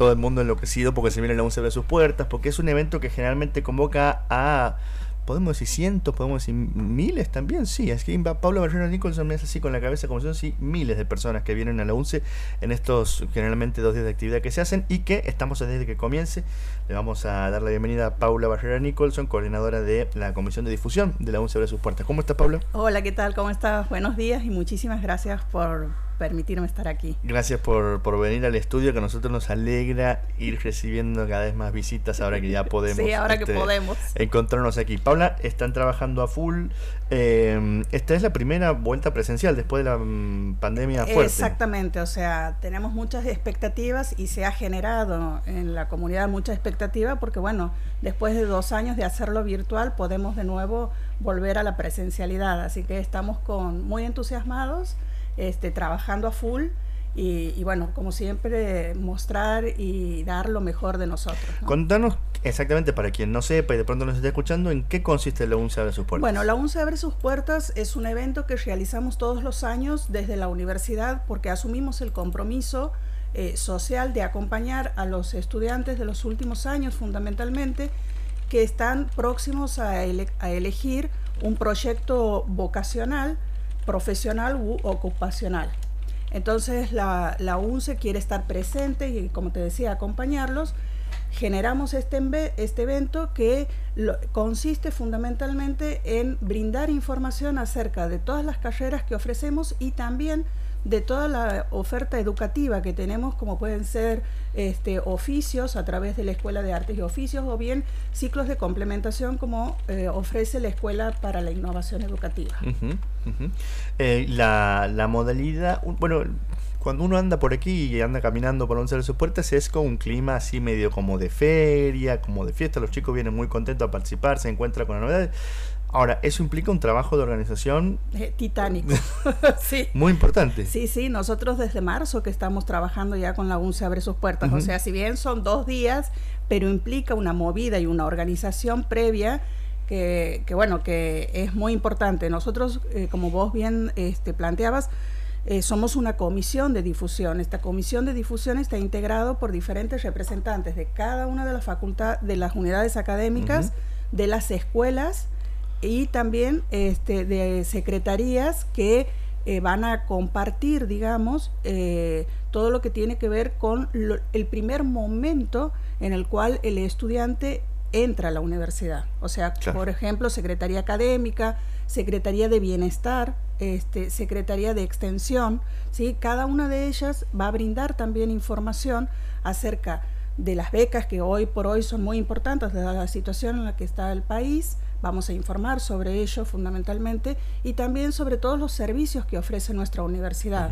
todo el mundo enloquecido porque se viene la UNCE de sus puertas, porque es un evento que generalmente convoca a podemos decir cientos, podemos decir miles también, sí. Es que Pablo Barrera Nicholson me hace así con la cabeza como si sí, miles de personas que vienen a la UNCE en estos generalmente dos días de actividad que se hacen y que estamos desde que comience. Le vamos a dar la bienvenida a Paula Barrera Nicholson, coordinadora de la Comisión de Difusión de la UNCE de sus puertas. ¿Cómo estás, Paula? Hola, ¿qué tal? ¿Cómo estás? Buenos días y muchísimas gracias por permitirme estar aquí. Gracias por, por, venir al estudio, que a nosotros nos alegra ir recibiendo cada vez más visitas ahora que ya podemos. sí, ahora que este, podemos. Encontrarnos aquí. Paula, están trabajando a full. Eh, esta es la primera vuelta presencial después de la mm, pandemia fuerte. Exactamente, o sea, tenemos muchas expectativas y se ha generado en la comunidad mucha expectativa porque, bueno, después de dos años de hacerlo virtual, podemos de nuevo volver a la presencialidad. Así que estamos con muy entusiasmados este, trabajando a full y, bueno, como siempre, mostrar y dar lo mejor de nosotros. Contanos exactamente, para quien no sepa y de pronto nos esté escuchando, en qué consiste la UNCE Abre sus puertas. Bueno, la UNCE Abre sus puertas es un evento que realizamos todos los años desde la universidad porque asumimos el compromiso eh, social de acompañar a los estudiantes de los últimos años fundamentalmente que están próximos a elegir un proyecto vocacional profesional u ocupacional. Entonces la, la UNCE quiere estar presente y, como te decía, acompañarlos. Generamos este, este evento que consiste fundamentalmente en brindar información acerca de todas las carreras que ofrecemos y también de toda la oferta educativa que tenemos, como pueden ser este, oficios a través de la Escuela de Artes y Oficios o bien ciclos de complementación como eh, ofrece la Escuela para la Innovación Educativa. Eh, la, la modalidad, bueno, cuando uno anda por aquí y anda caminando por once de sus puertas es con un clima así medio como de feria, como de fiesta, los chicos vienen muy contentos a participar, se encuentran con las novedades. Ahora, eso implica un trabajo de organización eh, titánico. sí. Muy importante. Sí, sí, nosotros desde marzo que estamos trabajando ya con la UNCE Abre sus puertas. O sea, si bien son dos días, pero implica una movida y una organización previa que, bueno, que es muy importante. Nosotros, eh, como vos bien este, planteabas, eh, somos una comisión de difusión. Esta comisión de difusión está integrado por diferentes representantes de cada una de las facultades, de las unidades académicas, de las escuelas, y también este, de secretarías que eh, van a compartir, digamos, eh, todo lo que tiene que ver con el primer momento en el cual el estudiante entra a la universidad. O sea, por ejemplo, Secretaría Académica, Secretaría de Bienestar, este, Secretaría de Extensión, ¿sí? cada una de ellas va a brindar también información acerca de las becas que hoy por hoy son muy importantes, de la situación en la que está el país, Vamos a informar sobre ello fundamentalmente y también sobre todos los servicios que ofrece nuestra universidad.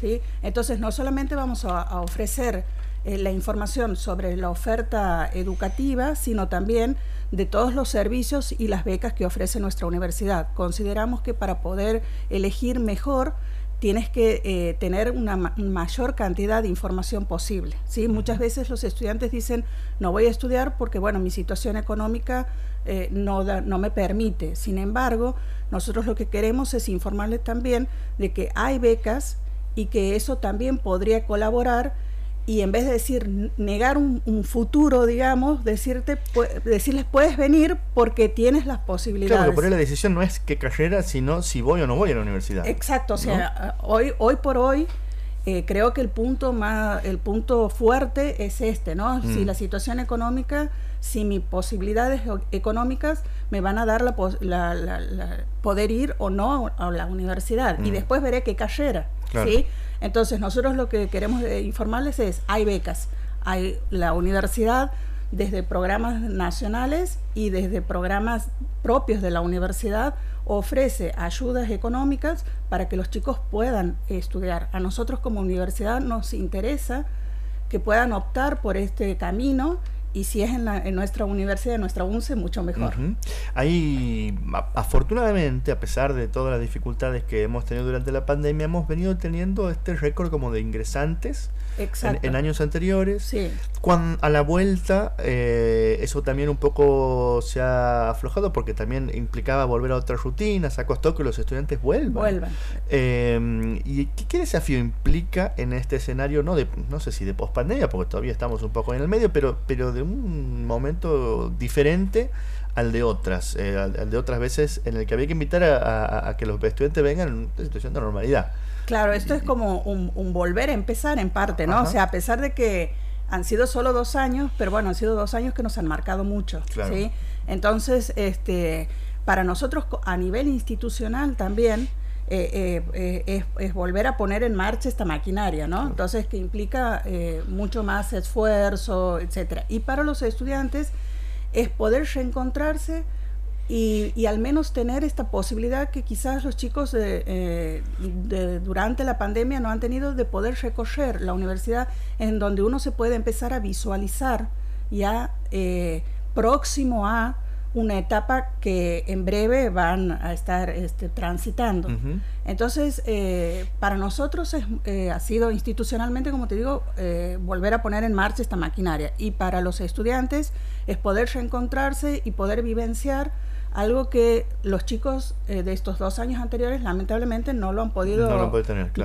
¿sí? Entonces, no solamente vamos a, ofrecer eh, la información sobre la oferta educativa, sino también de todos los servicios y las becas que ofrece nuestra universidad. Consideramos que para poder elegir mejor, tienes que eh, tener una mayor cantidad de información posible. ¿sí? Muchas veces los estudiantes dicen, no voy a estudiar porque, bueno, mi situación económica eh, no, no me permite. Sin embargo, nosotros lo que queremos es informarles también de que hay becas y que eso también podría colaborar y en vez de decir negar un, futuro, digamos, decirte, decirles puedes venir porque tienes las posibilidades. Claro, pero la decisión no es qué carrera, sino si voy o no voy a la universidad. Exacto, o sea, hoy, hoy por hoy eh, creo que el punto más, el punto fuerte es este, ¿no? Si mm. la situación económica, si mis posibilidades económicas me van a dar la, poder ir o no a la universidad y mm. después veré qué carrera, ¿sí? Entonces, nosotros lo que queremos eh, informarles es, hay becas, hay la universidad desde programas nacionales y desde programas propios de la universidad ofrece ayudas económicas para que los chicos puedan estudiar. A nosotros como universidad nos interesa que puedan optar por este camino y si es en, nuestra universidad, en nuestra UNCE, mucho mejor. Ahí, afortunadamente, a pesar de todas las dificultades que hemos tenido durante la pandemia, hemos venido teniendo este récord como de ingresantes en, años anteriores. Sí. Cuando, a la vuelta, eh, eso también un poco se ha aflojado porque también implicaba volver a otras rutinas, ha costado que los estudiantes vuelvan. Vuelvan. Eh, ¿Y qué, desafío implica en este escenario, no, de, no sé si de pospandemia, porque todavía estamos un poco en el medio, pero, pero de un momento diferente? al de otras, eh, al, de otras veces en el que había que invitar a, que los estudiantes vengan en una situación de normalidad. Claro, esto es como un, volver a empezar en parte, ¿no? O sea, a pesar de que han sido solo dos años, pero bueno, han sido dos años que nos han marcado mucho, ¿sí? Entonces, este, para nosotros a nivel institucional también, eh, eh, es, volver a poner en marcha esta maquinaria, ¿no? Entonces, que implica mucho más esfuerzo, etcétera. Y para los estudiantes, es poder reencontrarse y, al menos tener esta posibilidad que quizás los chicos eh, de, durante la pandemia no han tenido de poder recorrer la universidad en donde uno se puede empezar a visualizar ya eh, próximo a una etapa que en breve van a estar este, transitando. Entonces, eh, para nosotros eh, ha sido institucionalmente, como te digo, eh, volver a poner en marcha esta maquinaria. Y para los estudiantes es poder reencontrarse y poder vivenciar algo que los chicos de estos dos años anteriores lamentablemente no lo han podido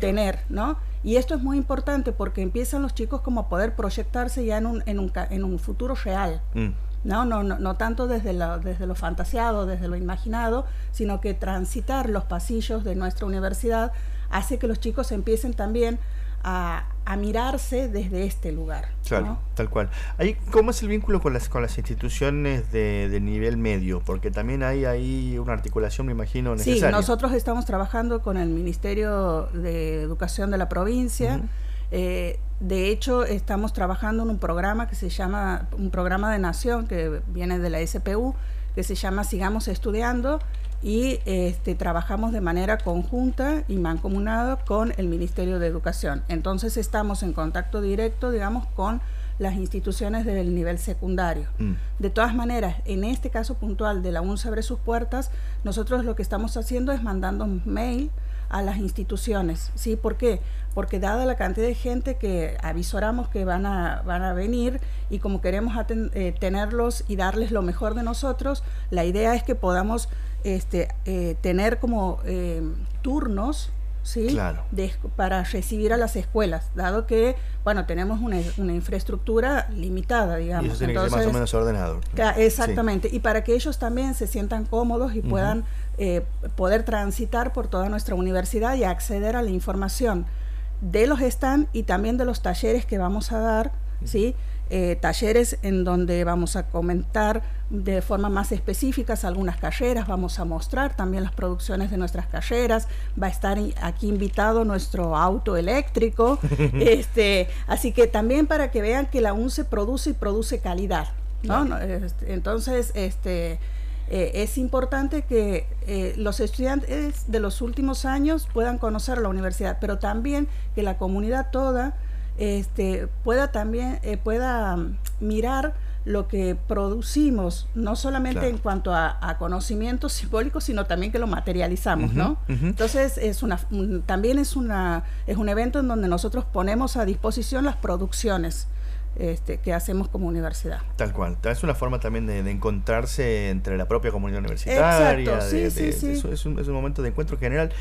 tener, ¿no? Y esto es muy importante porque empiezan los chicos como a poder proyectarse ya en un, en un, en un futuro real. Mm. ¿No? No, no, no tanto desde lo, desde lo fantaseado, desde lo imaginado, sino que transitar los pasillos de nuestra universidad hace que los chicos empiecen también a, mirarse desde este lugar. Claro, tal cual. Ahí, ¿Cómo es el vínculo con las, con las instituciones de, nivel medio? Porque también hay ahí una articulación, me imagino, necesaria. Sí, nosotros estamos trabajando con el Ministerio de Educación de la provincia. Eh, de hecho, estamos trabajando en un programa que se llama, un programa de nación que viene de la SPU, que se llama Sigamos Estudiando, y este, trabajamos de manera conjunta y mancomunada con el Ministerio de Educación. Entonces estamos en contacto directo, digamos, con las instituciones del nivel secundario. Mm. De todas maneras, en este caso puntual de la UN sobre sus puertas, nosotros lo que estamos haciendo es mandando un mail a las instituciones. ¿Sí? ¿Por qué? Porque dada la cantidad de gente que avisoramos que van a, van a venir y como queremos eh, tenerlos y darles lo mejor de nosotros, la idea es que podamos este, eh, tener como eh, turnos ¿sí? para recibir a las escuelas, dado que, bueno, tenemos una, infraestructura limitada, digamos. Y eso tiene que ser más o menos ordenado. Exactamente, y para que ellos también se sientan cómodos y puedan eh, poder transitar por toda nuestra universidad y acceder a la información de los stands y también de los talleres que vamos a dar, ¿sí? Eh, talleres en donde vamos a comentar de forma más específica algunas carreras, vamos a mostrar también las producciones de nuestras carreras, va a estar aquí invitado nuestro auto eléctrico, este, así que también para que vean que la UNCE produce y produce calidad, ¿no? Este, entonces, este, eh, es importante que eh, los estudiantes de los últimos años puedan conocer la universidad, pero también que la comunidad toda este, pueda también eh, pueda mm, mirar lo que producimos, no solamente en cuanto a, conocimientos simbólicos, sino también que lo materializamos, ¿no? Entonces es una, también es una es un evento en donde nosotros ponemos a disposición las producciones. Este, que hacemos como universidad. Tal cual. Es una forma también de, encontrarse entre la propia comunidad universitaria. Exacto, sí, sí, sí. es, un, es, un, momento de encuentro general.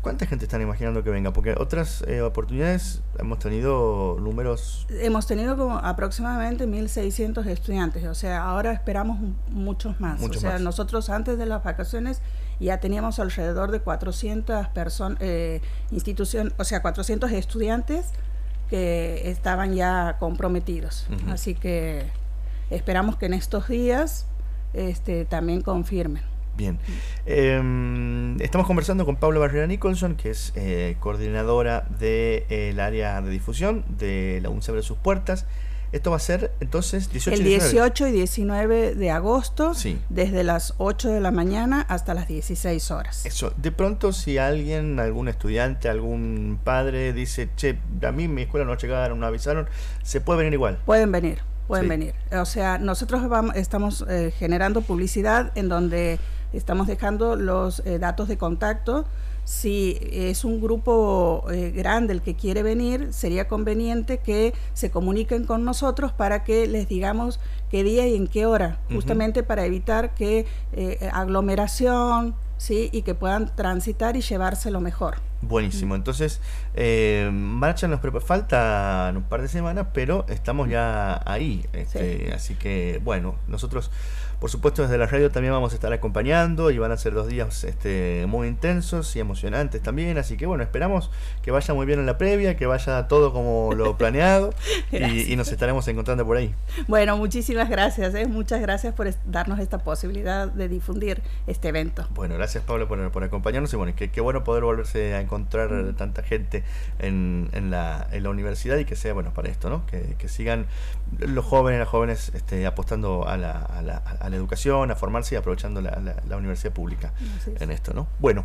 ¿Cuánta gente están imaginando que venga? Porque otras eh, oportunidades hemos tenido números... Hemos tenido como aproximadamente 1.600 estudiantes, o sea, ahora esperamos muchos más. o sea, nosotros antes de las vacaciones ya teníamos alrededor de 400 personas, eh, institución, o sea, 400 estudiantes que estaban ya comprometidos. Así que esperamos que en estos días este, también confirmen. Bien. Em, estamos conversando con Pablo Barrera Nicholson, que es eh, coordinadora del de, eh, área de difusión de la UNCE sus puertas. Esto va a ser entonces 18 El 18 y 19 de agosto, desde las 8 de la mañana hasta las 16 horas. Eso, de pronto si alguien, algún estudiante, algún padre dice, che, a mí mi escuela no llegaron, no avisaron, ¿se puede venir igual? Pueden venir, pueden venir. O sea, nosotros vamos, estamos eh, generando publicidad en donde Estamos dejando los eh, datos de contacto, si es un grupo eh, grande el que quiere venir, sería conveniente que se comuniquen con nosotros para que les digamos qué día y en qué hora, justamente para evitar que eh, aglomeración, ¿sí? y que puedan transitar y llevárselo mejor. Buenísimo, entonces eh, marcha nos falta un par de semanas, pero estamos ya ahí, este, así que bueno, nosotros por supuesto desde la radio también vamos a estar acompañando y van a ser dos días este, muy intensos y emocionantes también, así que bueno, esperamos que vaya muy bien en la previa, que vaya todo como lo planeado y, nos estaremos encontrando por ahí. Bueno, muchísimas gracias, ¿eh? muchas gracias por darnos esta posibilidad de difundir este evento. Bueno, gracias Pablo por, por acompañarnos y bueno, qué, qué bueno poder volverse a encontrar mm. tanta gente en, en, la, en la universidad y que sea bueno para esto, ¿no? Que, que sigan los jóvenes, las jóvenes este, apostando a la, a, la, a la educación, a formarse y aprovechando la, la, universidad pública en esto, ¿no? Bueno.